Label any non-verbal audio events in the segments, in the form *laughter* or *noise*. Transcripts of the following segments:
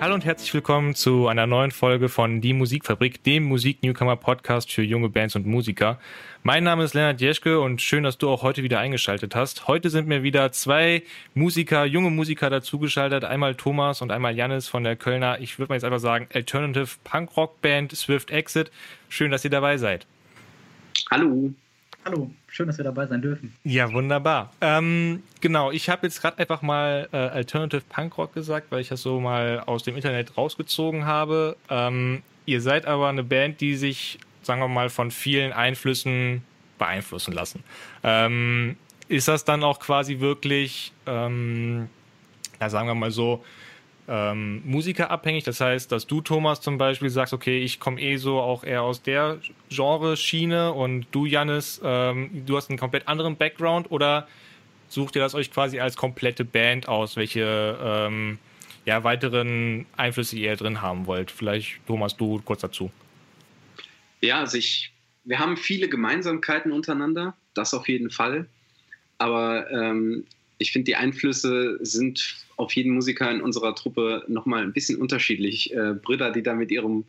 Hallo und herzlich willkommen zu einer neuen Folge von Die Musikfabrik, dem Musik-Newcomer-Podcast für junge Bands und Musiker. Mein Name ist Lennart Jeschke und schön, dass du auch heute wieder eingeschaltet hast. Heute sind mir wieder zwei Musiker, junge Musiker dazugeschaltet. Einmal Thomas und einmal Jannis von der Kölner, ich würde mal jetzt einfach sagen, Alternative Punk Rock Band Swift Exit. Schön, dass ihr dabei seid. Hallo. Hallo, schön, dass wir dabei sein dürfen. Ja, wunderbar. Ähm, genau, ich habe jetzt gerade einfach mal äh, Alternative Punk Rock gesagt, weil ich das so mal aus dem Internet rausgezogen habe. Ähm, ihr seid aber eine Band, die sich, sagen wir mal, von vielen Einflüssen beeinflussen lassen. Ähm, ist das dann auch quasi wirklich, ähm, na, sagen wir mal so, ähm, musikerabhängig. Das heißt, dass du, Thomas, zum Beispiel sagst, okay, ich komme eh so auch eher aus der Genre-Schiene und du, Jannis, ähm, du hast einen komplett anderen Background oder sucht ihr das euch quasi als komplette Band aus, welche ähm, ja, weiteren Einflüsse ihr drin haben wollt? Vielleicht, Thomas, du kurz dazu. Ja, also ich, wir haben viele Gemeinsamkeiten untereinander, das auf jeden Fall. Aber ähm, ich finde, die Einflüsse sind auf jeden Musiker in unserer Truppe nochmal ein bisschen unterschiedlich. Äh, Britta, die da mit ihrem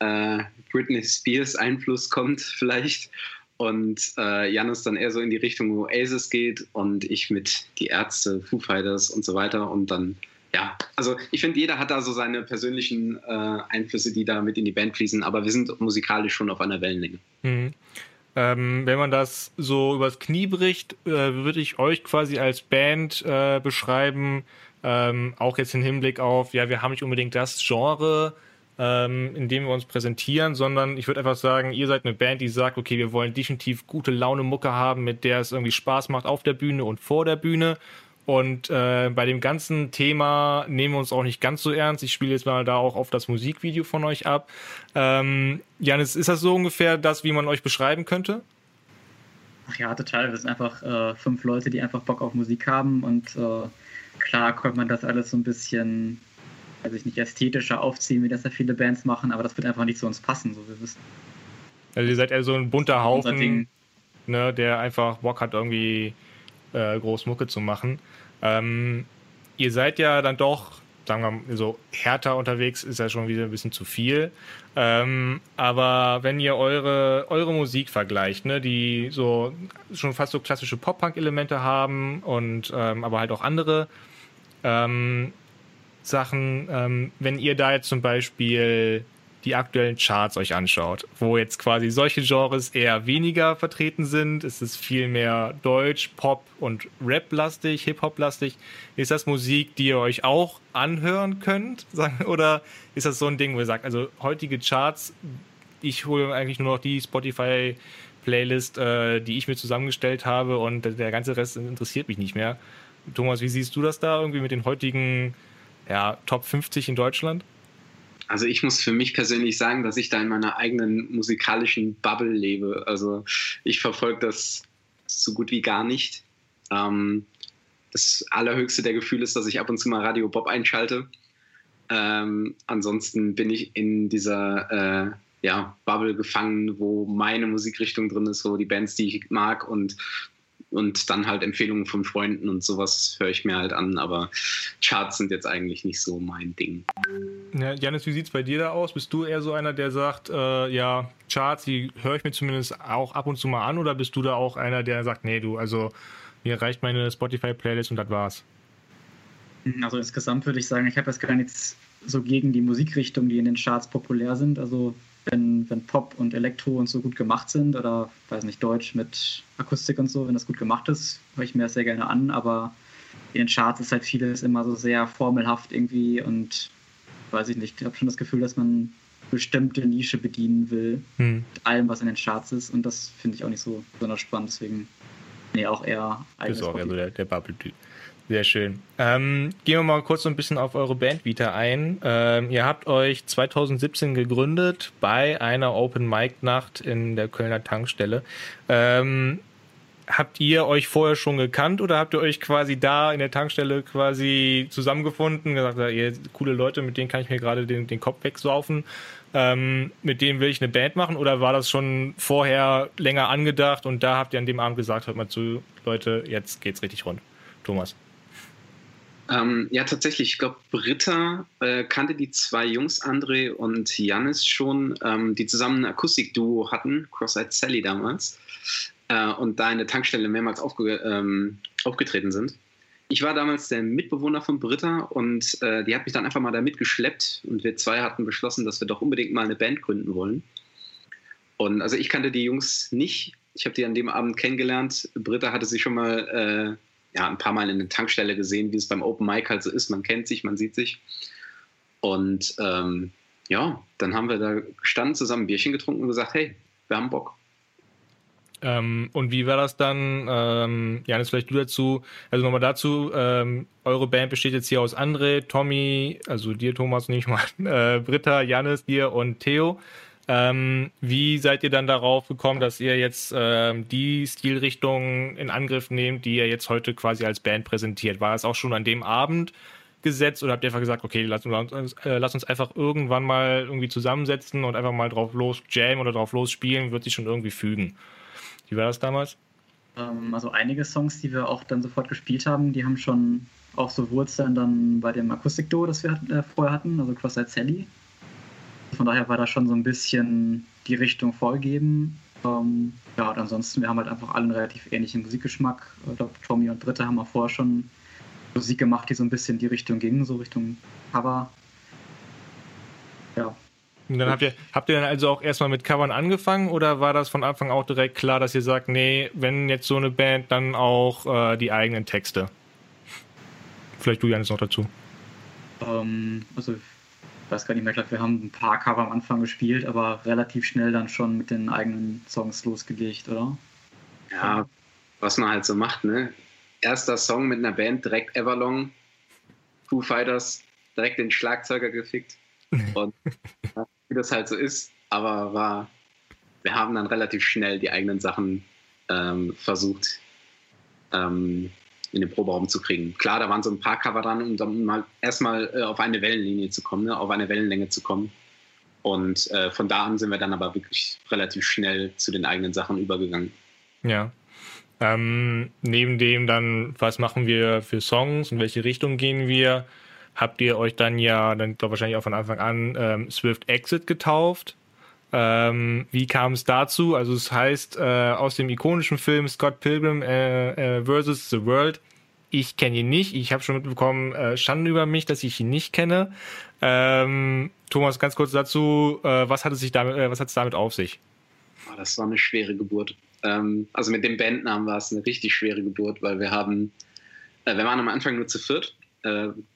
äh, Britney Spears Einfluss kommt, *laughs* vielleicht. Und äh, Janis dann eher so in die Richtung Oasis geht und ich mit die Ärzte, Foo Fighters und so weiter. Und dann, ja, also ich finde, jeder hat da so seine persönlichen äh, Einflüsse, die da mit in die Band fließen, aber wir sind musikalisch schon auf einer Wellenlänge. Mhm. Ähm, wenn man das so übers Knie bricht, äh, würde ich euch quasi als Band äh, beschreiben, ähm, auch jetzt im Hinblick auf, ja, wir haben nicht unbedingt das Genre, ähm, in dem wir uns präsentieren, sondern ich würde einfach sagen, ihr seid eine Band, die sagt, okay, wir wollen definitiv gute Laune Mucke haben, mit der es irgendwie Spaß macht auf der Bühne und vor der Bühne. Und äh, bei dem ganzen Thema nehmen wir uns auch nicht ganz so ernst. Ich spiele jetzt mal da auch auf das Musikvideo von euch ab. Ähm, Janis, ist das so ungefähr das, wie man euch beschreiben könnte? Ach ja, total. Wir sind einfach äh, fünf Leute, die einfach Bock auf Musik haben und äh, klar könnte man das alles so ein bisschen, weiß ich nicht, ästhetischer aufziehen, wie das ja viele Bands machen, aber das wird einfach nicht zu uns passen, so wir wissen. Also ihr seid eher so ein bunter Haufen, ne, der einfach Bock hat, irgendwie äh, groß Mucke zu machen. Ähm, ihr seid ja dann doch, sagen wir mal, so härter unterwegs, ist ja schon wieder ein bisschen zu viel. Ähm, aber wenn ihr eure, eure Musik vergleicht, ne, die so schon fast so klassische Pop-Punk-Elemente haben und ähm, aber halt auch andere ähm, Sachen, ähm, wenn ihr da jetzt zum Beispiel die aktuellen Charts euch anschaut, wo jetzt quasi solche Genres eher weniger vertreten sind, ist es viel mehr Deutsch, Pop und Rap-lastig, Hip-Hop-lastig. Ist das Musik, die ihr euch auch anhören könnt? *laughs* Oder ist das so ein Ding, wo ihr sagt, also heutige Charts, ich hole eigentlich nur noch die Spotify Playlist, äh, die ich mir zusammengestellt habe und der ganze Rest interessiert mich nicht mehr. Thomas, wie siehst du das da irgendwie mit den heutigen ja, Top 50 in Deutschland? Also ich muss für mich persönlich sagen, dass ich da in meiner eigenen musikalischen Bubble lebe. Also ich verfolge das so gut wie gar nicht. Ähm, das allerhöchste der Gefühle ist, dass ich ab und zu mal Radio Bob einschalte. Ähm, ansonsten bin ich in dieser äh, ja, Bubble gefangen, wo meine Musikrichtung drin ist, so die Bands, die ich mag und und dann halt Empfehlungen von Freunden und sowas höre ich mir halt an, aber Charts sind jetzt eigentlich nicht so mein Ding. Ja, Janis, wie sieht es bei dir da aus? Bist du eher so einer, der sagt, äh, ja, Charts, die höre ich mir zumindest auch ab und zu mal an oder bist du da auch einer, der sagt, nee, du, also mir reicht meine Spotify-Playlist und das war's? Also insgesamt würde ich sagen, ich habe jetzt gar nichts so gegen die Musikrichtung, die in den Charts populär sind. Also wenn, wenn Pop und Elektro und so gut gemacht sind oder, weiß nicht, Deutsch mit Akustik und so, wenn das gut gemacht ist, höre ich mir das sehr gerne an, aber in den Charts ist halt vieles immer so sehr formelhaft irgendwie und weiß ich nicht, ich habe schon das Gefühl, dass man bestimmte Nische bedienen will hm. mit allem, was in den Charts ist und das finde ich auch nicht so besonders spannend, deswegen nee, auch eher Das ist auch eher so der, der Bubble-Typ. Sehr schön. Ähm, gehen wir mal kurz so ein bisschen auf eure Band Vita ein. Ähm, ihr habt euch 2017 gegründet bei einer Open Mic Nacht in der Kölner Tankstelle. Ähm, habt ihr euch vorher schon gekannt oder habt ihr euch quasi da in der Tankstelle quasi zusammengefunden, gesagt, ihr coole Leute, mit denen kann ich mir gerade den, den Kopf wegsaufen, ähm, mit denen will ich eine Band machen oder war das schon vorher länger angedacht und da habt ihr an dem Abend gesagt, hört mal zu, Leute, jetzt geht's richtig rund. Thomas. Ähm, ja, tatsächlich. Ich glaube, Britta äh, kannte die zwei Jungs, André und Janis, schon, ähm, die zusammen ein Akustikduo hatten, Cross-Eyed Sally damals, äh, und da in der Tankstelle mehrmals aufge ähm, aufgetreten sind. Ich war damals der Mitbewohner von Britta und äh, die hat mich dann einfach mal da mitgeschleppt und wir zwei hatten beschlossen, dass wir doch unbedingt mal eine Band gründen wollen. Und also ich kannte die Jungs nicht. Ich habe die an dem Abend kennengelernt. Britta hatte sie schon mal äh, ja, ein paar Mal in der Tankstelle gesehen, wie es beim Open Mic halt so ist. Man kennt sich, man sieht sich. Und ähm, ja, dann haben wir da gestanden, zusammen ein Bierchen getrunken und gesagt, hey, wir haben Bock. Ähm, und wie war das dann? Ähm, Janis, vielleicht du dazu. Also nochmal dazu, ähm, eure Band besteht jetzt hier aus André, Tommy, also dir, Thomas, nicht mal, *laughs* äh, Britta, Janis, dir und Theo. Ähm, wie seid ihr dann darauf gekommen, dass ihr jetzt ähm, die Stilrichtung in Angriff nehmt, die ihr jetzt heute quasi als Band präsentiert? War das auch schon an dem Abend gesetzt oder habt ihr einfach gesagt, okay, lasst uns, äh, lasst uns einfach irgendwann mal irgendwie zusammensetzen und einfach mal drauf los jammen oder drauf los spielen, wird sich schon irgendwie fügen? Wie war das damals? Ähm, also einige Songs, die wir auch dann sofort gespielt haben, die haben schon auch so Wurzeln dann bei dem Akustikduo, das wir äh, vorher hatten, also Cross-Eyed Sally. Von daher war da schon so ein bisschen die Richtung vorgegeben. Ähm, ja, und ansonsten, wir haben halt einfach alle einen relativ ähnlichen Musikgeschmack. Ich glaube, Tommy und Britta haben auch vorher schon Musik gemacht, die so ein bisschen in die Richtung ging, so Richtung Cover. Ja, und dann habt ihr, habt ihr dann also auch erstmal mit Covern angefangen oder war das von Anfang auch direkt klar, dass ihr sagt, nee, wenn jetzt so eine Band, dann auch äh, die eigenen Texte? Vielleicht du, Janis, noch dazu. Ähm, also, ich weiß gar nicht mehr, ich glaube, wir haben ein paar Cover am Anfang gespielt, aber relativ schnell dann schon mit den eigenen Songs losgelegt, oder? Ja, was man halt so macht, ne? Erster Song mit einer Band, direkt Everlong, Foo Fighters, direkt den Schlagzeuger gefickt. *laughs* Und wie das halt so ist. Aber war, wir haben dann relativ schnell die eigenen Sachen ähm, versucht ähm, in den Proberaum zu kriegen. Klar, da waren so ein paar Cover dran, um dann mal erstmal äh, auf eine Wellenlinie zu kommen, ne? auf eine Wellenlänge zu kommen. Und äh, von da an sind wir dann aber wirklich relativ schnell zu den eigenen Sachen übergegangen. Ja. Ähm, neben dem dann, was machen wir für Songs, in welche Richtung gehen wir, habt ihr euch dann ja, dann glaube wahrscheinlich auch von Anfang an ähm, Swift Exit getauft. Ähm, wie kam es dazu? Also es heißt äh, aus dem ikonischen Film Scott Pilgrim äh, äh, versus The World. Ich kenne ihn nicht. Ich habe schon mitbekommen, äh, Schande über mich, dass ich ihn nicht kenne. Ähm, Thomas, ganz kurz dazu, äh, was hat es sich damit, äh, was hat es damit auf sich? Oh, das war eine schwere Geburt. Ähm, also mit dem Bandnamen war es eine richtig schwere Geburt, weil wir haben, äh, wir waren am Anfang nur zu viert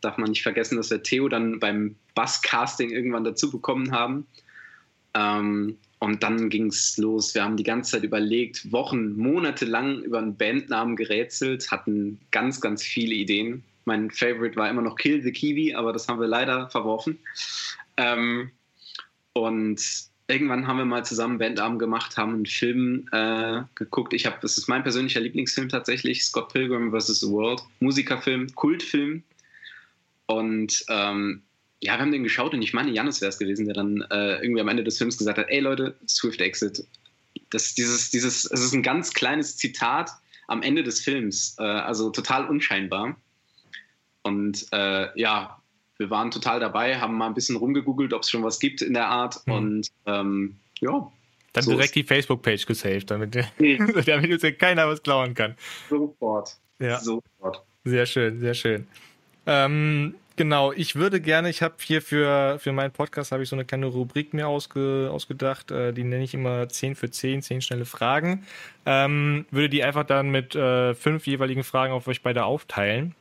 darf man nicht vergessen, dass wir Theo dann beim Basscasting irgendwann dazu bekommen haben. Ähm, und dann ging es los. Wir haben die ganze Zeit überlegt, Wochen, Monate lang über einen Bandnamen gerätselt, hatten ganz, ganz viele Ideen. Mein Favorite war immer noch Kill the Kiwi, aber das haben wir leider verworfen. Ähm, und irgendwann haben wir mal zusammen Bandabend gemacht, haben einen Film äh, geguckt. Ich habe, das ist mein persönlicher Lieblingsfilm tatsächlich, Scott Pilgrim vs. The World, Musikerfilm, Kultfilm. Und ähm, ja, wir haben den geschaut und ich meine, Janis wäre es gewesen, der dann äh, irgendwie am Ende des Films gesagt hat, ey Leute, Swift Exit. Das, dieses, dieses, es ist ein ganz kleines Zitat am Ende des Films, äh, also total unscheinbar. Und äh, ja, wir waren total dabei, haben mal ein bisschen rumgegoogelt, ob es schon was gibt in der Art. Mhm. Und ähm, ja. Dann so direkt die Facebook-Page gesaved, damit, *laughs* damit uns keiner was klauen kann. Sofort. Ja. Sofort. Sehr schön, sehr schön. Ähm, genau, ich würde gerne, ich habe hier für, für meinen Podcast habe ich so eine kleine Rubrik mir ausge, ausgedacht, äh, die nenne ich immer 10 für 10, 10 schnelle Fragen. Ähm, würde die einfach dann mit äh, fünf jeweiligen Fragen auf euch beide aufteilen.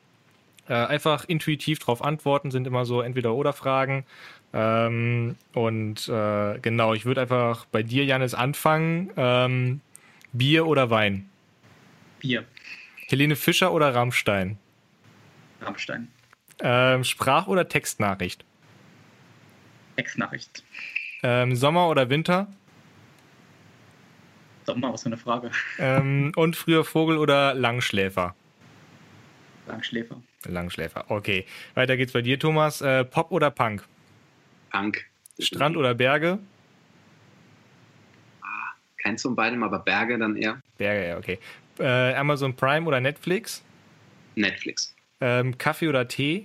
Äh, einfach intuitiv darauf antworten, sind immer so entweder oder Fragen. Ähm, und äh, genau, ich würde einfach bei dir, Janis, anfangen. Ähm, Bier oder Wein? Bier. Helene Fischer oder Rammstein? Rammstein. Ähm, Sprach- oder Textnachricht? Textnachricht. Ähm, Sommer oder Winter? Sommer, was für eine Frage. Ähm, und früher Vogel oder Langschläfer? Langschläfer. Langschläfer, okay. Weiter geht's bei dir, Thomas. Äh, Pop oder Punk? Punk. Strand oder Berge? Ah, keins von beidem, aber Berge dann eher. Berge, ja, okay. Äh, Amazon Prime oder Netflix? Netflix. Ähm, Kaffee oder Tee?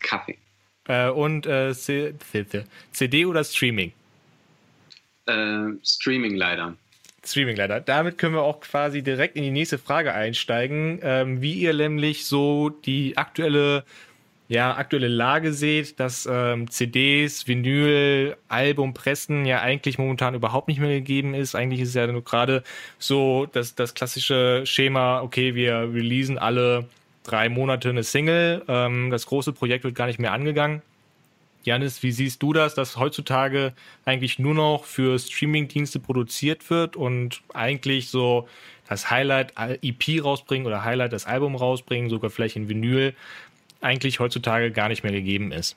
Kaffee. Äh, und äh, CD oder Streaming? Äh, Streaming leider. Streaming leider. Damit können wir auch quasi direkt in die nächste Frage einsteigen, ähm, wie ihr nämlich so die aktuelle ja, aktuelle Lage seht, dass ähm, CDs, Vinyl, Album, Pressen ja eigentlich momentan überhaupt nicht mehr gegeben ist. Eigentlich ist es ja nur gerade so dass das klassische Schema, okay, wir releasen alle drei Monate eine Single. Ähm, das große Projekt wird gar nicht mehr angegangen. Janis, wie siehst du das, dass heutzutage eigentlich nur noch für Streamingdienste produziert wird und eigentlich so das Highlight EP rausbringen oder Highlight das Album rausbringen, sogar vielleicht in Vinyl, eigentlich heutzutage gar nicht mehr gegeben ist?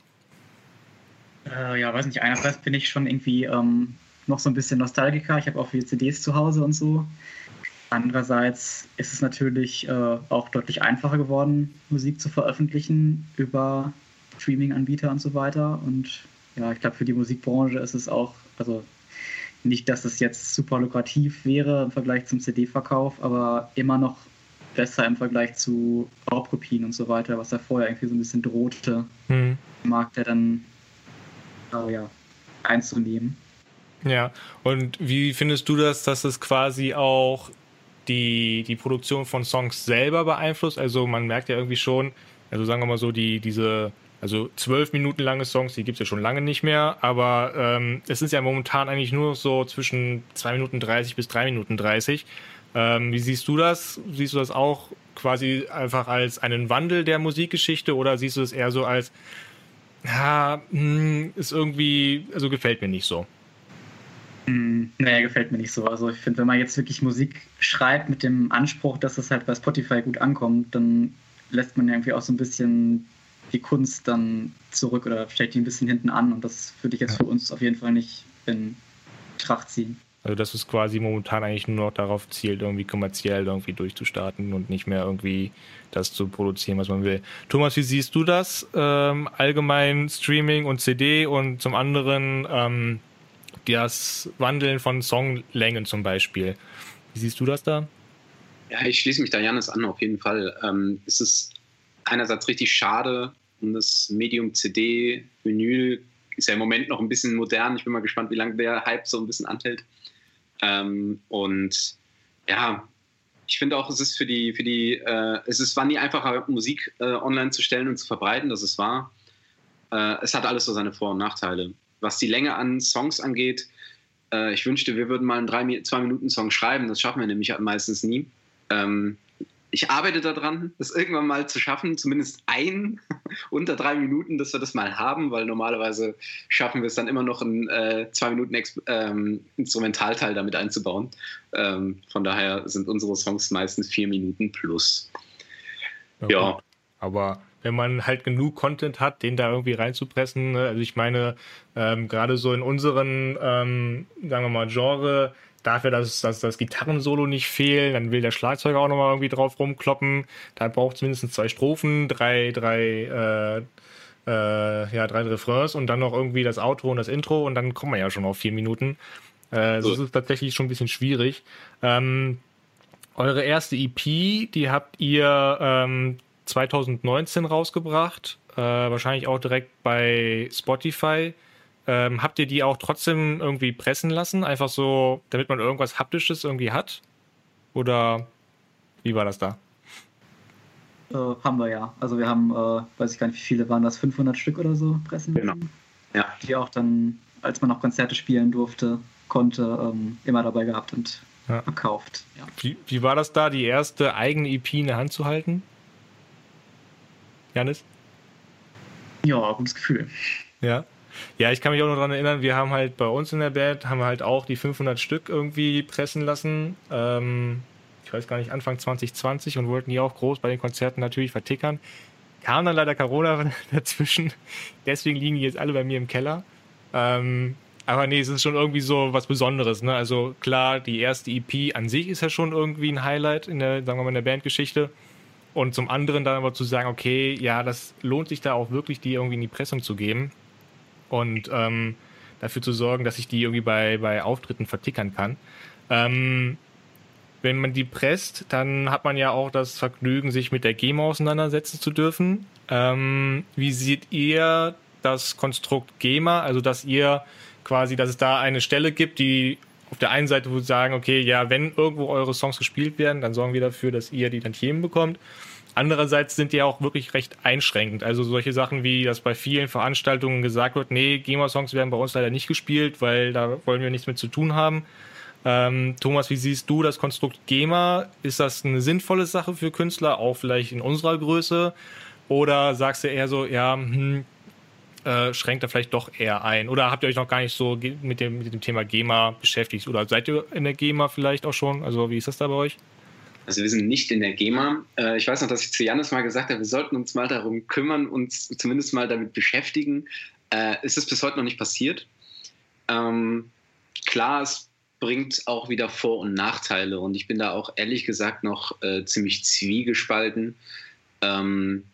Äh, ja, weiß nicht, einerseits bin ich schon irgendwie ähm, noch so ein bisschen Nostalgiker. Ich habe auch viele CDs zu Hause und so. Andererseits ist es natürlich äh, auch deutlich einfacher geworden, Musik zu veröffentlichen über Streaming-Anbieter und so weiter. Und ja, ich glaube, für die Musikbranche ist es auch, also nicht, dass es jetzt super lukrativ wäre im Vergleich zum CD-Verkauf, aber immer noch besser im Vergleich zu Raubkopien und so weiter, was da vorher irgendwie so ein bisschen drohte, hm. Markt der dann oh ja, einzunehmen. Ja, und wie findest du das, dass es quasi auch die, die Produktion von Songs selber beeinflusst. Also man merkt ja irgendwie schon, also sagen wir mal so, die, diese, also zwölf Minuten lange Songs, die gibt es ja schon lange nicht mehr, aber ähm, es ist ja momentan eigentlich nur so zwischen zwei Minuten 30 bis drei Minuten 30. Ähm, wie siehst du das? Siehst du das auch quasi einfach als einen Wandel der Musikgeschichte oder siehst du es eher so als, ja, hm, ist irgendwie, also gefällt mir nicht so? Hm, naja, gefällt mir nicht so. Also ich finde, wenn man jetzt wirklich Musik schreibt mit dem Anspruch, dass es halt bei Spotify gut ankommt, dann lässt man irgendwie auch so ein bisschen die Kunst dann zurück oder stellt die ein bisschen hinten an und das würde ich jetzt für uns auf jeden Fall nicht in Tracht ziehen. Also dass es quasi momentan eigentlich nur noch darauf zielt, irgendwie kommerziell irgendwie durchzustarten und nicht mehr irgendwie das zu produzieren, was man will. Thomas, wie siehst du das? Ähm, allgemein Streaming und CD und zum anderen ähm, das Wandeln von Songlängen zum Beispiel. Wie siehst du das da? Ja, ich schließe mich da Janis an, auf jeden Fall. Ähm, es ist einerseits richtig schade um das Medium CD, Vinyl ist ja im Moment noch ein bisschen modern. Ich bin mal gespannt, wie lange der Hype so ein bisschen anhält. Ähm, und ja, ich finde auch, es ist für die, für die, äh, es ist, war nie einfacher, Musik äh, online zu stellen und zu verbreiten, dass es war. Äh, es hat alles so seine Vor- und Nachteile was die Länge an Songs angeht, äh, ich wünschte, wir würden mal einen drei, zwei Minuten Song schreiben. Das schaffen wir nämlich meistens nie. Ähm, ich arbeite daran, das irgendwann mal zu schaffen, zumindest ein *laughs* unter drei Minuten, dass wir das mal haben, weil normalerweise schaffen wir es dann immer noch einen äh, zwei Minuten Ex ähm, Instrumentalteil damit einzubauen. Ähm, von daher sind unsere Songs meistens vier Minuten plus. Ja. ja. Aber wenn man halt genug Content hat, den da irgendwie reinzupressen. Ne? Also ich meine, ähm, gerade so in unseren, ähm, sagen wir mal, Genre, darf ja das, das, Gitarrensolo nicht fehlen, dann will der Schlagzeuger auch nochmal irgendwie drauf rumkloppen. Da braucht es mindestens zwei Strophen, drei, drei, äh, äh, ja, drei Refrains und dann noch irgendwie das Outro und das Intro und dann kommen wir ja schon auf vier Minuten. Äh, das ist tatsächlich schon ein bisschen schwierig. Ähm, eure erste EP, die habt ihr ähm, 2019 rausgebracht, äh, wahrscheinlich auch direkt bei Spotify. Ähm, habt ihr die auch trotzdem irgendwie pressen lassen, einfach so, damit man irgendwas Haptisches irgendwie hat? Oder wie war das da? Äh, haben wir ja. Also wir haben, äh, weiß ich gar nicht, wie viele waren das, 500 Stück oder so pressen Genau. Ja. Die auch dann, als man noch Konzerte spielen durfte, konnte, ähm, immer dabei gehabt und ja. verkauft. Ja. Wie, wie war das da, die erste eigene EP in der Hand zu halten? Janis? Ja, gutes Gefühl. Ja. Ja, ich kann mich auch noch daran erinnern, wir haben halt bei uns in der Band, haben wir halt auch die 500 Stück irgendwie pressen lassen. Ähm, ich weiß gar nicht, Anfang 2020 und wollten die auch groß bei den Konzerten natürlich vertickern. Kam dann leider Corona *laughs* dazwischen. Deswegen liegen die jetzt alle bei mir im Keller. Ähm, aber nee, es ist schon irgendwie so was Besonderes. Ne? Also klar, die erste EP an sich ist ja schon irgendwie ein Highlight in der, sagen wir mal, in der Bandgeschichte. Und zum anderen dann aber zu sagen, okay, ja, das lohnt sich da auch wirklich, die irgendwie in die Pressung zu geben und ähm, dafür zu sorgen, dass ich die irgendwie bei, bei Auftritten vertickern kann. Ähm, wenn man die presst, dann hat man ja auch das Vergnügen, sich mit der GEMA auseinandersetzen zu dürfen. Ähm, wie seht ihr das Konstrukt GEMA? Also, dass ihr quasi, dass es da eine Stelle gibt, die auf der einen Seite wo sagen, okay, ja, wenn irgendwo eure Songs gespielt werden, dann sorgen wir dafür, dass ihr die Tantiemen bekommt. Andererseits sind die ja auch wirklich recht einschränkend. Also solche Sachen wie, dass bei vielen Veranstaltungen gesagt wird, nee, GEMA-Songs werden bei uns leider nicht gespielt, weil da wollen wir nichts mit zu tun haben. Ähm, Thomas, wie siehst du das Konstrukt GEMA? Ist das eine sinnvolle Sache für Künstler, auch vielleicht in unserer Größe? Oder sagst du eher so, ja, hm, äh, schränkt er vielleicht doch eher ein? Oder habt ihr euch noch gar nicht so mit dem, mit dem Thema GEMA beschäftigt? Oder seid ihr in der GEMA vielleicht auch schon? Also wie ist das da bei euch? Also wir sind nicht in der GEMA. Äh, ich weiß noch, dass ich zu Janis mal gesagt habe, wir sollten uns mal darum kümmern, uns zumindest mal damit beschäftigen. Äh, ist es bis heute noch nicht passiert? Ähm, klar, es bringt auch wieder Vor- und Nachteile. Und ich bin da auch ehrlich gesagt noch ziemlich zwiegespalten. Ähm,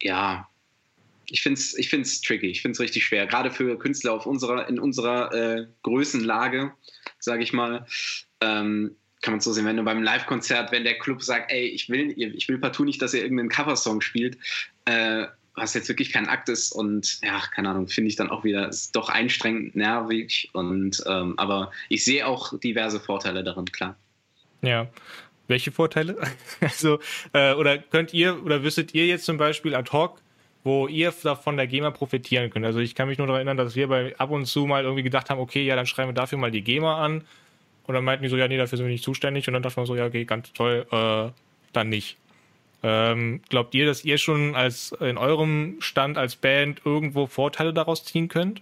ja, ich finde es ich find's tricky, ich finde es richtig schwer. Gerade für Künstler auf unserer, in unserer äh, Größenlage, sage ich mal, ähm, kann man so sehen, wenn du beim Live-Konzert, wenn der Club sagt, ey, ich will, ich will partout nicht, dass ihr irgendeinen Coversong spielt, äh, was jetzt wirklich kein Akt ist und ja, keine Ahnung, finde ich dann auch wieder, ist doch einstrengend nervig und ähm, aber ich sehe auch diverse Vorteile darin, klar. Ja. Welche Vorteile? *laughs* also, äh, oder könnt ihr oder wüsstet ihr jetzt zum Beispiel ad hoc, wo ihr von der GEMA profitieren könnt? Also ich kann mich nur daran erinnern, dass wir bei ab und zu mal irgendwie gedacht haben, okay, ja, dann schreiben wir dafür mal die GEMA an. Und dann meinten die so, ja, nee, dafür sind wir nicht zuständig. Und dann dachte man so, ja, okay, ganz toll, äh, dann nicht. Ähm, glaubt ihr, dass ihr schon als in eurem Stand als Band irgendwo Vorteile daraus ziehen könnt?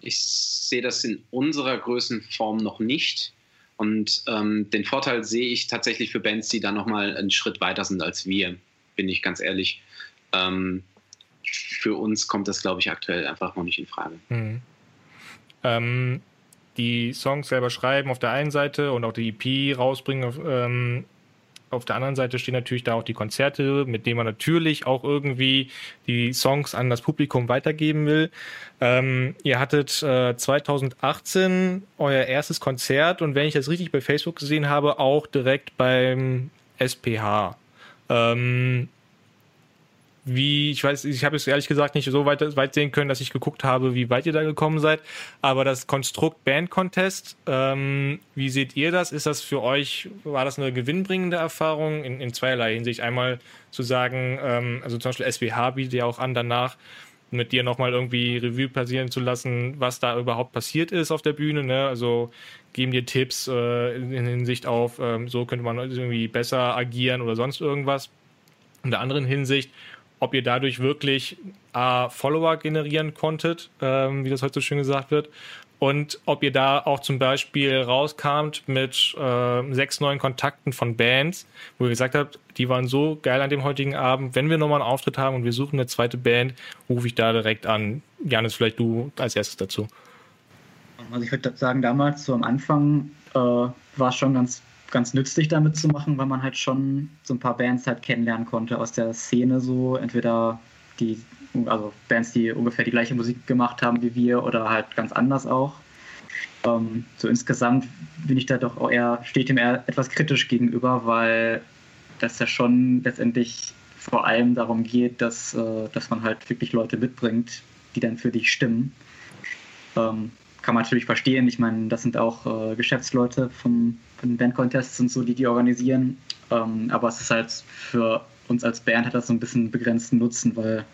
Ich sehe das in unserer Größenform noch nicht. Und ähm, den Vorteil sehe ich tatsächlich für Bands, die da nochmal einen Schritt weiter sind als wir, bin ich ganz ehrlich. Ähm, für uns kommt das, glaube ich, aktuell einfach noch nicht in Frage. Mhm. Ähm, die Songs selber schreiben auf der einen Seite und auch die EP rausbringen auf, ähm, auf der anderen Seite stehen natürlich da auch die Konzerte, mit denen man natürlich auch irgendwie die Songs an das Publikum weitergeben will. Ähm, ihr hattet äh, 2018 euer erstes Konzert und wenn ich das richtig bei Facebook gesehen habe, auch direkt beim SPH. Ähm, wie, ich weiß, ich habe es ehrlich gesagt nicht so weit, weit sehen können, dass ich geguckt habe, wie weit ihr da gekommen seid. Aber das Konstrukt Band Contest, ähm, wie seht ihr das? Ist das für euch, war das eine gewinnbringende Erfahrung in, in zweierlei Hinsicht? Einmal zu sagen, ähm, also zum Beispiel SWH bietet ja auch an, danach mit dir nochmal irgendwie Revue passieren zu lassen, was da überhaupt passiert ist auf der Bühne. Ne? Also geben dir Tipps äh, in Hinsicht auf, ähm, so könnte man irgendwie besser agieren oder sonst irgendwas. In der anderen Hinsicht, ob ihr dadurch wirklich äh, Follower generieren konntet, ähm, wie das heute so schön gesagt wird, und ob ihr da auch zum Beispiel rauskamt mit äh, sechs neuen Kontakten von Bands, wo ihr gesagt habt, die waren so geil an dem heutigen Abend, wenn wir nochmal einen Auftritt haben und wir suchen eine zweite Band, rufe ich da direkt an. Janis, vielleicht du als erstes dazu. Also ich würde sagen, damals so am Anfang äh, war es schon ganz ganz nützlich damit zu machen, weil man halt schon so ein paar Bands halt kennenlernen konnte aus der Szene so, entweder die, also Bands, die ungefähr die gleiche Musik gemacht haben wie wir oder halt ganz anders auch. Ähm, so insgesamt bin ich da doch eher, steht dem eher etwas kritisch gegenüber, weil das ja schon letztendlich vor allem darum geht, dass, äh, dass man halt wirklich Leute mitbringt, die dann für dich stimmen. Ähm, kann man natürlich verstehen. Ich meine, das sind auch äh, Geschäftsleute vom, von Bandcontests und so, die die organisieren. Ähm, aber es ist halt für uns als Band hat das so ein bisschen begrenzten Nutzen, weil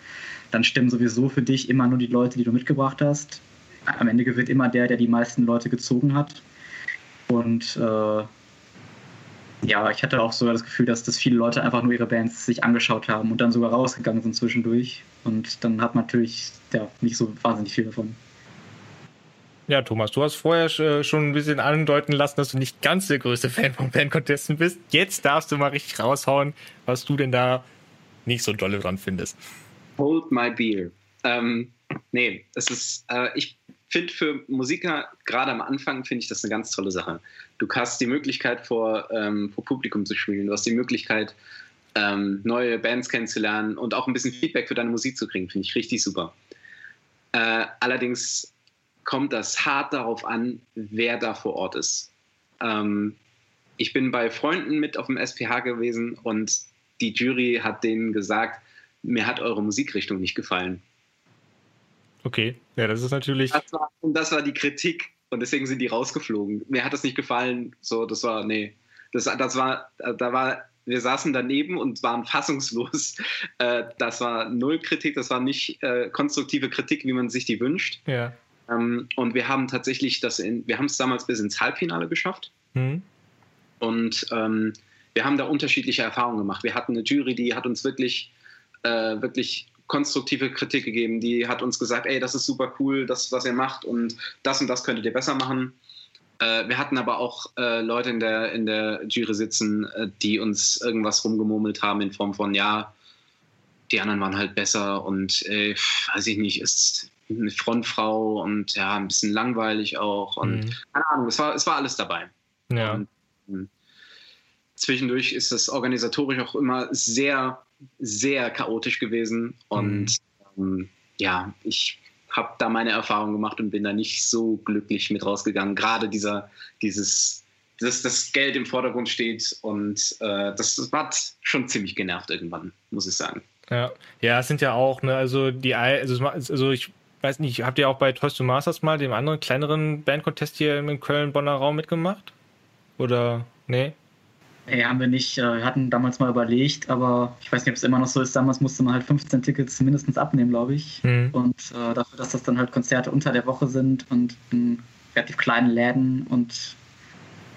dann stimmen sowieso für dich immer nur die Leute, die du mitgebracht hast. Am Ende gewinnt immer der, der die meisten Leute gezogen hat. Und äh, ja, ich hatte auch so das Gefühl, dass das viele Leute einfach nur ihre Bands sich angeschaut haben und dann sogar rausgegangen sind zwischendurch. Und dann hat man natürlich ja, nicht so wahnsinnig viel davon. Ja, Thomas, du hast vorher äh, schon ein bisschen andeuten lassen, dass du nicht ganz der größte Fan von Fan-Contesten bist. Jetzt darfst du mal richtig raushauen, was du denn da nicht so dolle dran findest. Hold my beer. Ähm, nee, es ist, äh, ich finde für Musiker, gerade am Anfang, finde ich das eine ganz tolle Sache. Du hast die Möglichkeit, vor, ähm, vor Publikum zu spielen. Du hast die Möglichkeit, ähm, neue Bands kennenzulernen und auch ein bisschen Feedback für deine Musik zu kriegen. Finde ich richtig super. Äh, allerdings kommt das hart darauf an, wer da vor Ort ist. Ähm, ich bin bei Freunden mit auf dem SPH gewesen und die Jury hat denen gesagt, mir hat eure Musikrichtung nicht gefallen. Okay, ja, das ist natürlich. Das war, und das war die Kritik und deswegen sind die rausgeflogen. Mir hat das nicht gefallen. So, das war, nee. Das, das war, da war, wir saßen daneben und waren fassungslos. *laughs* Äh, das war null Kritik, das war nicht äh, konstruktive Kritik, wie man sich die wünscht. Ja. Ähm, und wir haben tatsächlich das in, wir haben es damals bis ins Halbfinale geschafft. Mhm. Und ähm, wir haben da unterschiedliche Erfahrungen gemacht. Wir hatten eine Jury, die hat uns wirklich, äh, wirklich konstruktive Kritik gegeben. Die hat uns gesagt, ey, das ist super cool, das, was ihr macht und das und das könntet ihr besser machen. Äh, wir hatten aber auch äh, Leute in der, in der Jury sitzen, äh, die uns irgendwas rumgemurmelt haben in Form von, ja, die anderen waren halt besser und äh, weiß ich nicht, ist eine Frontfrau und ja, ein bisschen langweilig auch und mhm. keine Ahnung, es war, es war alles dabei. Ja. Und, hm, zwischendurch ist das organisatorisch auch immer sehr, sehr chaotisch gewesen und mhm. ähm, ja, ich habe da meine Erfahrung gemacht und bin da nicht so glücklich mit rausgegangen. Gerade dieser, dieses, dass das Geld im Vordergrund steht und äh, das hat schon ziemlich genervt irgendwann, muss ich sagen. Ja, ja, es sind ja auch, ne, also die, also, also ich weiß nicht, habt ihr auch bei Toys to Masters mal, dem anderen kleineren Bandcontest hier im Köln-Bonner Raum mitgemacht? Oder, nee? Nee, haben wir nicht. Äh, wir hatten damals mal überlegt, aber ich weiß nicht, ob es immer noch so ist. Damals musste man halt 15 Tickets mindestens abnehmen, glaube ich. Mhm. Und äh, dafür, dass das dann halt Konzerte unter der Woche sind und in relativ kleinen Läden und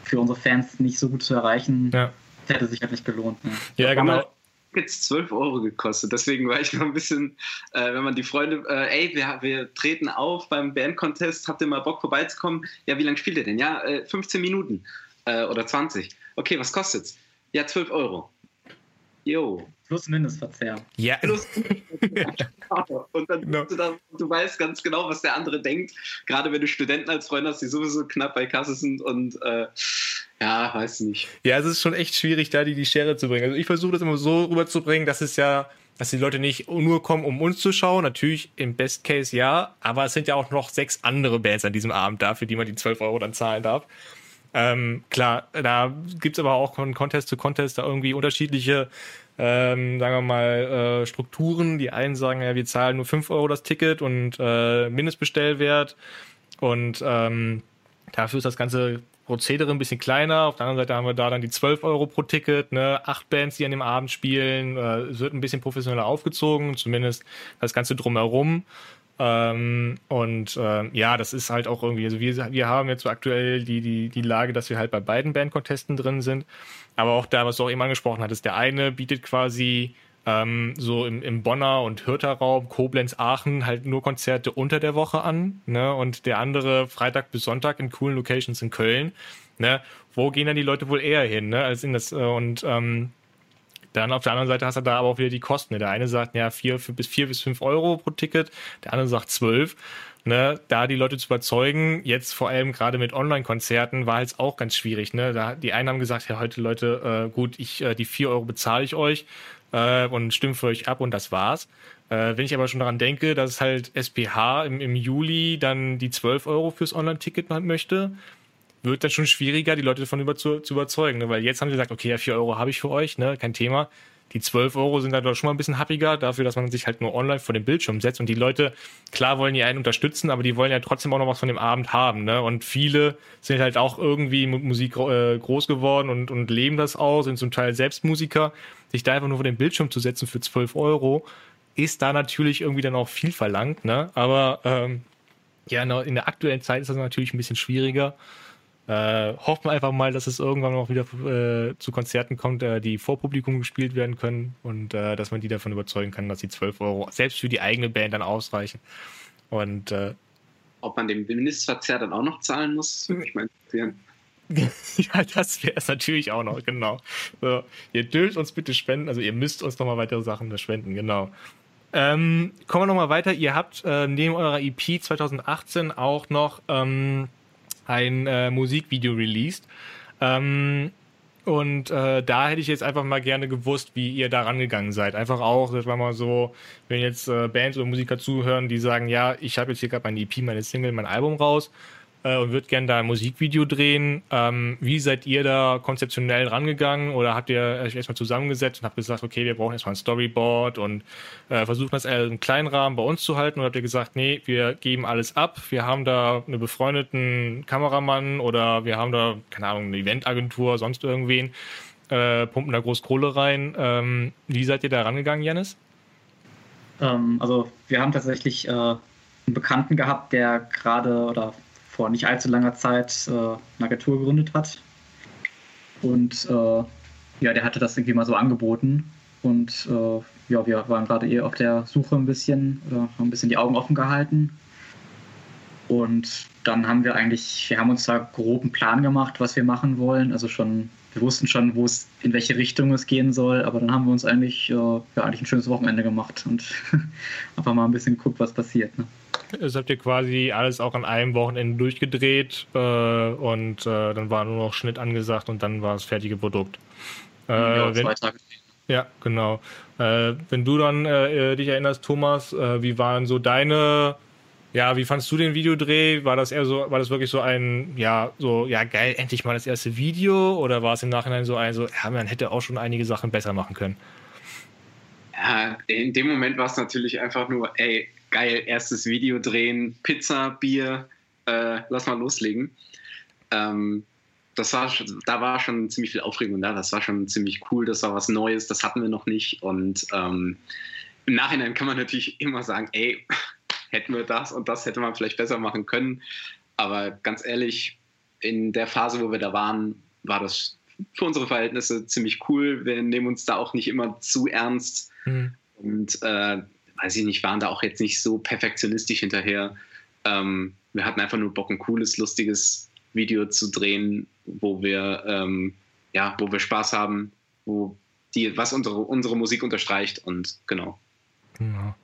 für unsere Fans nicht so gut zu erreichen, ja. hätte sich halt nicht gelohnt. Ne? Ja, genau. Tickets 12 Euro gekostet. Deswegen war ich noch ein bisschen, äh, wenn man die Freunde, äh, ey, wir, wir treten auf beim Band-Contest, habt ihr mal Bock vorbeizukommen? Ja, wie lange spielt ihr denn? Ja, äh, 15 Minuten äh, oder 20 okay, was kostet's? Ja, 12 Euro. Jo. Plus Mindestverzehr. Ja. Plus *laughs* Und dann no. du, da, du weißt ganz genau, was der andere denkt. Gerade wenn du Studenten als Freunde hast, die sowieso knapp bei Kasse sind und äh, ja, weiß nicht. Ja, es ist schon echt schwierig, da die, die Schere zu bringen. Also ich versuche das immer so rüberzubringen, dass es ja, dass die Leute nicht nur kommen, um uns zu schauen. Natürlich im Best Case ja, aber es sind ja auch noch sechs andere Bands an diesem Abend da, für die man die 12 Euro dann zahlen darf. Ähm, klar, da gibt es aber auch von Contest zu Contest da irgendwie unterschiedliche, ähm, sagen wir mal, äh, Strukturen. Die einen sagen, ja, wir zahlen nur 5 Euro das Ticket und äh, Mindestbestellwert. Und ähm, dafür ist das ganze Prozedere ein bisschen kleiner. Auf der anderen Seite haben wir da dann die 12 Euro pro Ticket, ne? acht Bands, die an dem Abend spielen. Äh, es wird ein bisschen professioneller aufgezogen, zumindest das Ganze drumherum. Ähm, und äh, ja, das ist halt auch irgendwie, also wir, wir haben jetzt so aktuell die, die, die Lage, dass wir halt bei beiden Bandcontesten drin sind. Aber auch da, was du auch eben angesprochen hattest, der eine bietet quasi ähm, so im, im Bonner und Hürter Raum, Koblenz, Aachen halt nur Konzerte unter der Woche an, ne? Und der andere Freitag bis Sonntag in coolen Locations in Köln. Ne? Wo gehen dann die Leute wohl eher hin, ne? Als in das, äh, und ähm, dann auf der anderen Seite hast du da aber auch wieder die Kosten. Ne? Der eine sagt, ja, vier bis vier bis fünf Euro pro Ticket, der andere sagt zwölf. Ne, da die Leute zu überzeugen, jetzt vor allem gerade mit Online-Konzerten, war es auch ganz schwierig. Ne? Da, die einen haben gesagt, ja, heute Leute, äh, gut, ich, äh, die vier Euro bezahle ich euch äh, und stimme für euch ab und das war's. Äh, wenn ich aber schon daran denke, dass halt SPH im, im Juli dann die 12 Euro fürs Online-Ticket möchte, wird dann schon schwieriger, die Leute davon über zu, zu überzeugen. Ne? Weil jetzt haben sie gesagt, okay, ja, 4 Euro habe ich für euch, ne? kein Thema. Die 12 Euro sind dann doch schon mal ein bisschen happiger dafür, dass man sich halt nur online vor dem Bildschirm setzt. Und die Leute, klar wollen die einen unterstützen, aber die wollen ja trotzdem auch noch was von dem Abend haben. Ne? Und viele sind halt auch irgendwie mit Musik äh, groß geworden und, und leben das auch, sind zum Teil selbst Musiker. Sich da einfach nur vor dem Bildschirm zu setzen für 12 Euro, ist da natürlich irgendwie dann auch viel verlangt. Ne? Aber ähm, ja, in der aktuellen Zeit ist das natürlich ein bisschen schwieriger. Äh, hoffen wir einfach mal, dass es irgendwann noch wieder äh, zu Konzerten kommt, äh, die vor Publikum gespielt werden können und äh, dass man die davon überzeugen kann, dass die 12 Euro selbst für die eigene Band dann ausreichen. Und äh, ob man den Mindestverzehr dann auch noch zahlen muss, ich meine, *laughs* ja, das wäre es natürlich auch noch, genau. So, ihr dürft uns bitte spenden, also ihr müsst uns nochmal weitere Sachen spenden, genau. Ähm, kommen wir nochmal weiter. Ihr habt äh, neben eurer EP 2018 auch noch ähm, ein äh, Musikvideo released. Ähm, und äh, da hätte ich jetzt einfach mal gerne gewusst, wie ihr da rangegangen seid. Einfach auch, das war mal so, wenn jetzt äh, Bands oder Musiker zuhören, die sagen, ja, ich habe jetzt hier gerade meine EP, meine Single, mein Album raus. Äh, und würde gerne da ein Musikvideo drehen. Ähm, wie seid ihr da konzeptionell rangegangen oder habt ihr euch erstmal zusammengesetzt und habt gesagt, okay, wir brauchen erstmal ein Storyboard und äh, versuchen das eher im kleinen Rahmen bei uns zu halten oder habt ihr gesagt, nee, wir geben alles ab, wir haben da einen befreundeten Kameramann oder wir haben da, keine Ahnung, eine Eventagentur, sonst irgendwen, äh, pumpen da groß Kohle rein. Ähm, wie seid ihr da rangegangen, Janis? Ähm, also wir haben tatsächlich äh, einen Bekannten gehabt, der gerade oder vor nicht allzu langer Zeit äh, eine Agentur gegründet hat. Und äh, ja, der hatte das irgendwie mal so angeboten. Und äh, ja, wir waren gerade eh auf der Suche ein bisschen, oder haben ein bisschen die Augen offen gehalten. Und dann haben wir eigentlich, wir haben uns da groben Plan gemacht, was wir machen wollen. Also schon, wir wussten schon, wo es, in welche Richtung es gehen soll, aber dann haben wir uns eigentlich, äh, ja, eigentlich ein schönes Wochenende gemacht und *laughs* einfach mal ein bisschen geguckt, was passiert. Ne? Das habt ihr quasi alles auch an einem Wochenende durchgedreht äh, und äh, dann war nur noch Schnitt angesagt und dann war das fertige Produkt. Äh, ja, wenn, zwei Tage. Ja, genau. Äh, wenn du dann äh, dich erinnerst, Thomas, äh, wie waren so deine, ja, wie fandest du den Videodreh? War das eher so, war das wirklich so ein, ja, so, ja, geil, endlich mal das erste Video oder war es im Nachhinein so ein, so, ja, man hätte auch schon einige Sachen besser machen können? Ja, in dem Moment war es natürlich einfach nur, ey, geil, erstes Video drehen, Pizza, Bier, äh, lass mal loslegen. Ähm, das war, da war schon ziemlich viel Aufregung da. Das war schon ziemlich cool. Das war was Neues. Das hatten wir noch nicht. Und ähm, im Nachhinein kann man natürlich immer sagen, ey, *laughs* hätten wir das und das hätte man vielleicht besser machen können. Aber ganz ehrlich, in der Phase, wo wir da waren, war das für unsere Verhältnisse ziemlich cool. Wir nehmen uns da auch nicht immer zu ernst. Mhm. Und äh, weiß ich nicht, waren da auch jetzt nicht so perfektionistisch hinterher. Ähm, wir hatten einfach nur Bock, ein cooles, lustiges Video zu drehen, wo wir, ähm, ja, wo wir Spaß haben, wo die, was unsere, unsere Musik unterstreicht und genau. genau.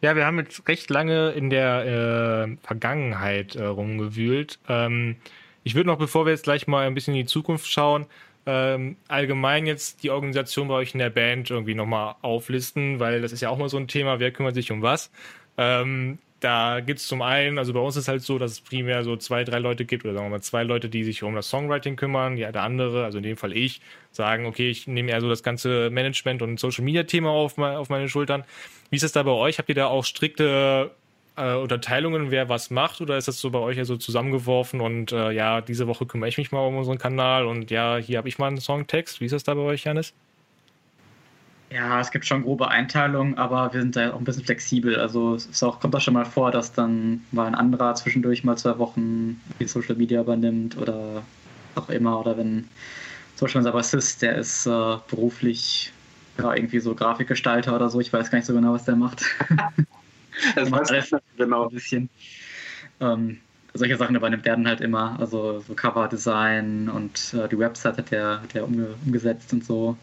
Ja, wir haben jetzt recht lange in der äh, Vergangenheit äh, rumgewühlt. Ähm, ich würde noch, bevor wir jetzt gleich mal ein bisschen in die Zukunft schauen, ähm, allgemein jetzt die Organisation bei euch in der Band irgendwie nochmal auflisten, weil das ist ja auch mal so ein Thema, wer kümmert sich um was. Ähm, da gibt es zum einen, also bei uns ist halt so, dass es primär so zwei, drei Leute gibt, oder sagen wir mal zwei Leute, die sich um das Songwriting kümmern, ja, der andere, also in dem Fall ich, sagen, okay, ich nehme eher so das ganze Management und Social Media Thema auf, auf meine Schultern. Wie ist das da bei euch? Habt ihr da auch strikte äh, Unterteilungen, wer was macht, oder ist das so bei euch ja so zusammengeworfen und äh, ja, diese Woche kümmere ich mich mal um unseren Kanal und ja, hier habe ich mal einen Songtext. Wie ist das da bei euch, Janis? Ja, es gibt schon grobe Einteilungen, aber wir sind da auch ein bisschen flexibel. Also es auch, kommt auch schon mal vor, dass dann mal ein anderer zwischendurch mal zwei Wochen die Social Media übernimmt oder auch immer. Oder wenn zum Beispiel unser Bassist, der ist äh, beruflich ja, irgendwie so Grafikgestalter oder so, ich weiß gar nicht so genau, was der macht. *laughs* *laughs* Das macht alles genau ein bisschen. Ähm, solche Sachen übernimmt werden halt immer. Also so Cover-Design und äh, die Website hat er, hat er umge umgesetzt und so.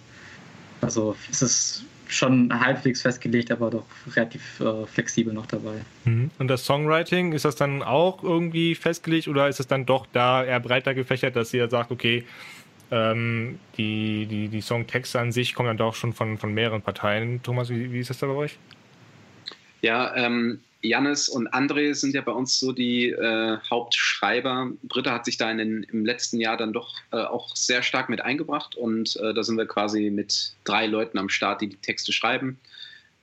Also es ist schon halbwegs festgelegt, aber doch relativ äh, flexibel noch dabei. Mhm. Und das Songwriting, ist das dann auch irgendwie festgelegt oder ist es dann doch da eher breiter gefächert, dass ihr sagt, okay, ähm, die, die, die Songtexte an sich kommen dann doch schon von, von mehreren Parteien. Thomas, wie, wie ist das da bei euch? Ja, ähm, Jannis und André sind ja bei uns so die äh, Hauptschreiber. Britta hat sich da in den, im letzten Jahr dann doch äh, auch sehr stark mit eingebracht und äh, da sind wir quasi mit drei Leuten am Start, die die Texte schreiben.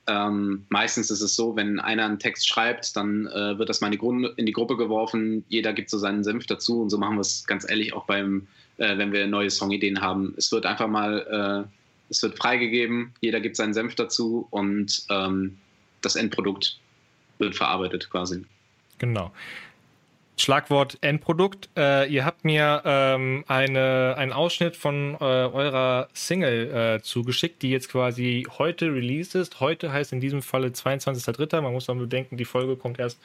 Ähm, meistens ist es so, wenn einer einen Text schreibt, dann äh, wird das mal in die, Grund, in die, Gruppe geworfen, jeder gibt so seinen Senf dazu und so machen wir es ganz ehrlich auch beim, äh, wenn wir neue Songideen haben. Es wird einfach mal, äh, es wird freigegeben, jeder gibt seinen Senf dazu und ähm, das Endprodukt wird verarbeitet quasi. Genau. Schlagwort Endprodukt. Äh, ihr habt mir ähm, eine, einen Ausschnitt von äh, eurer Single äh, zugeschickt, die jetzt quasi heute released ist. Heute heißt in diesem Falle 22.03. Man muss dann bedenken, die Folge kommt erst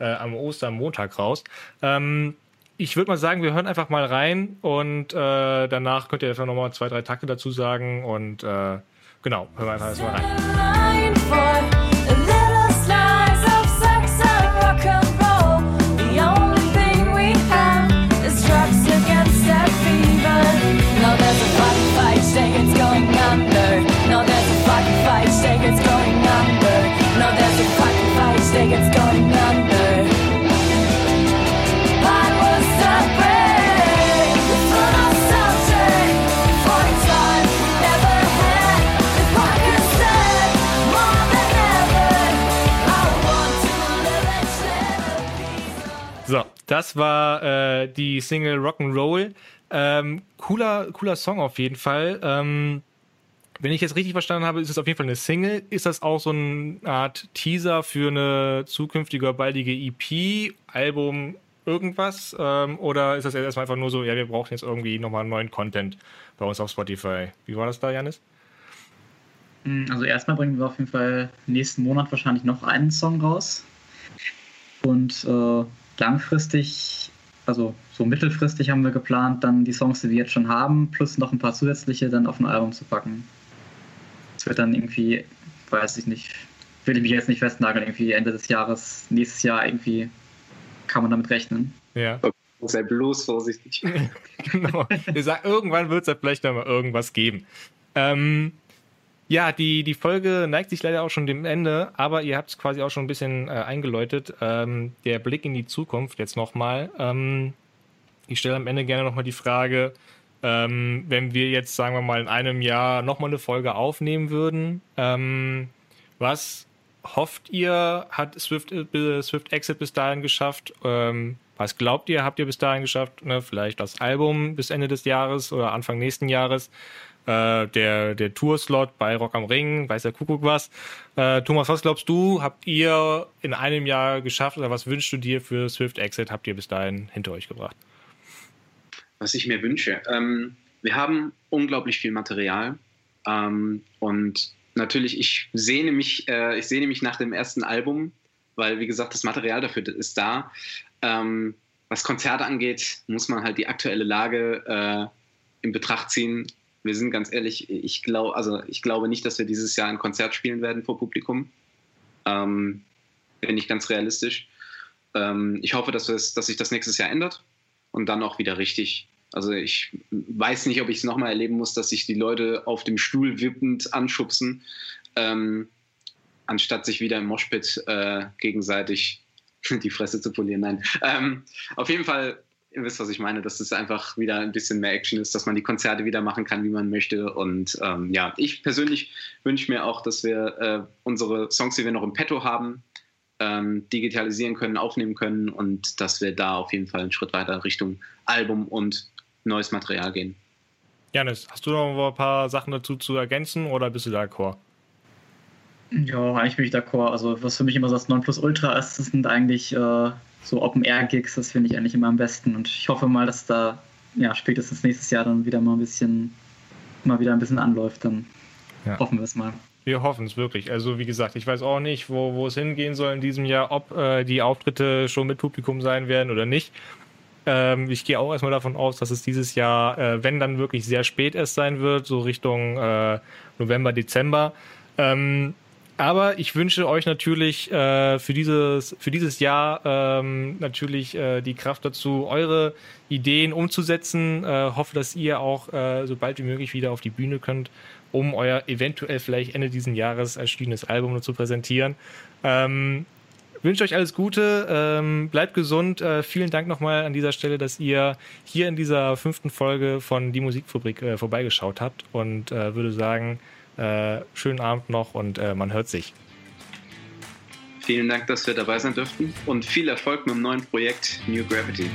äh, am Ostermontag raus. Ähm, ich würde mal sagen, wir hören einfach mal rein und äh, danach könnt ihr einfach nochmal zwei, drei Takte dazu sagen und äh, genau, hören wir einfach erstmal rein. Das war äh, die Single Rock'n'Roll. Ähm, cooler, cooler Song auf jeden Fall. Ähm, wenn ich jetzt richtig verstanden habe, ist es auf jeden Fall eine Single. Ist das auch so eine Art Teaser für eine zukünftige baldige EP, Album, irgendwas? Ähm, oder ist das erstmal einfach nur so, ja, wir brauchen jetzt irgendwie nochmal neuen Content bei uns auf Spotify? Wie war das da, Janis? Hm, also erstmal bringen wir auf jeden Fall nächsten Monat wahrscheinlich noch einen Song raus. Und äh, langfristig, also so mittelfristig haben wir geplant, dann die Songs, die wir jetzt schon haben, plus noch ein paar zusätzliche dann auf ein Album zu packen. Das wird dann irgendwie, weiß ich nicht, will ich mich jetzt nicht festnageln, irgendwie Ende des Jahres, nächstes Jahr irgendwie kann man damit rechnen. Ja. Sei bloß vorsichtig. *laughs* genau. Irgendwann wird es ja vielleicht noch mal irgendwas geben. Ähm, ja, die, die Folge neigt sich leider auch schon dem Ende, aber ihr habt es quasi auch schon ein bisschen äh, eingeläutet. Ähm, der Blick in die Zukunft jetzt nochmal. Ähm, ich stelle am Ende gerne nochmal die Frage, ähm, wenn wir jetzt, sagen wir mal, in einem Jahr nochmal eine Folge aufnehmen würden, ähm, was hofft ihr, hat Swift, äh, Swift Exit bis dahin geschafft? Ähm, was glaubt ihr, habt ihr bis dahin geschafft? Ne, vielleicht das Album bis Ende des Jahres oder Anfang nächsten Jahres? Äh, der, der Tourslot bei Rock am Ring, weiß der Kuckuck was. Äh, Thomas, was glaubst du, habt ihr in einem Jahr geschafft oder was wünschst du dir für Swift Exit, habt ihr bis dahin hinter euch gebracht? Was ich mir wünsche. Ähm, wir haben unglaublich viel Material ähm, und natürlich, ich sehne mich, äh, ich sehne mich nach dem ersten Album, weil wie gesagt, das Material dafür ist da. Ähm, was Konzerte angeht, muss man halt die aktuelle Lage äh, in Betracht ziehen wir sind ganz ehrlich, ich glaube, also ich glaube nicht, dass wir dieses Jahr ein Konzert spielen werden vor Publikum. Ähm, bin ich ganz realistisch. Ähm, ich hoffe, dass, dass sich das nächstes Jahr ändert und dann auch wieder richtig. Also ich weiß nicht, ob ich es nochmal erleben muss, dass sich die Leute auf dem Stuhl wippend anschubsen, ähm, anstatt sich wieder im Moshpit äh, gegenseitig *laughs* die Fresse zu polieren. Nein. Ähm, auf jeden Fall ihr wisst, was ich meine, dass es einfach wieder ein bisschen mehr Action ist, dass man die Konzerte wieder machen kann, wie man möchte. Und ähm, ja, ich persönlich wünsche mir auch, dass wir äh, unsere Songs, die wir noch im Petto haben, ähm, digitalisieren können, aufnehmen können und dass wir da auf jeden Fall einen Schritt weiter Richtung Album und neues Material gehen. Janis, hast du noch ein paar Sachen dazu zu ergänzen oder bist du d'accord? Ja, eigentlich bin ich d'accord. Also was für mich immer so das Nonplusultra ist, das sind eigentlich äh, so Open-Air-Gigs, das finde ich eigentlich immer am besten. Und ich hoffe mal, dass da ja, spätestens nächstes Jahr dann wieder mal ein bisschen, mal wieder ein bisschen anläuft. Dann ja. hoffen wir es mal. Wir hoffen es wirklich. Also wie gesagt, ich weiß auch nicht, wo, wo es hingehen soll in diesem Jahr, ob äh, die Auftritte schon mit Publikum sein werden oder nicht. Ähm, ich gehe auch erstmal davon aus, dass es dieses Jahr, äh, wenn dann wirklich sehr spät erst sein wird, so Richtung äh, November, Dezember. Ähm, aber ich wünsche euch natürlich äh, für, dieses, für dieses Jahr ähm, natürlich äh, die Kraft dazu, eure Ideen umzusetzen. Äh, hoffe, dass ihr auch äh, so bald wie möglich wieder auf die Bühne könnt, um euer eventuell vielleicht Ende dieses Jahres erschienenes Album zu präsentieren. Ähm, wünsche euch alles Gute, ähm, bleibt gesund. Äh, vielen Dank nochmal an dieser Stelle, dass ihr hier in dieser fünften Folge von Die Musikfabrik äh, vorbeigeschaut habt und äh, würde sagen, äh, schönen Abend noch und äh, man hört sich. Vielen Dank, dass wir dabei sein dürften und viel Erfolg mit dem neuen Projekt New Gravity.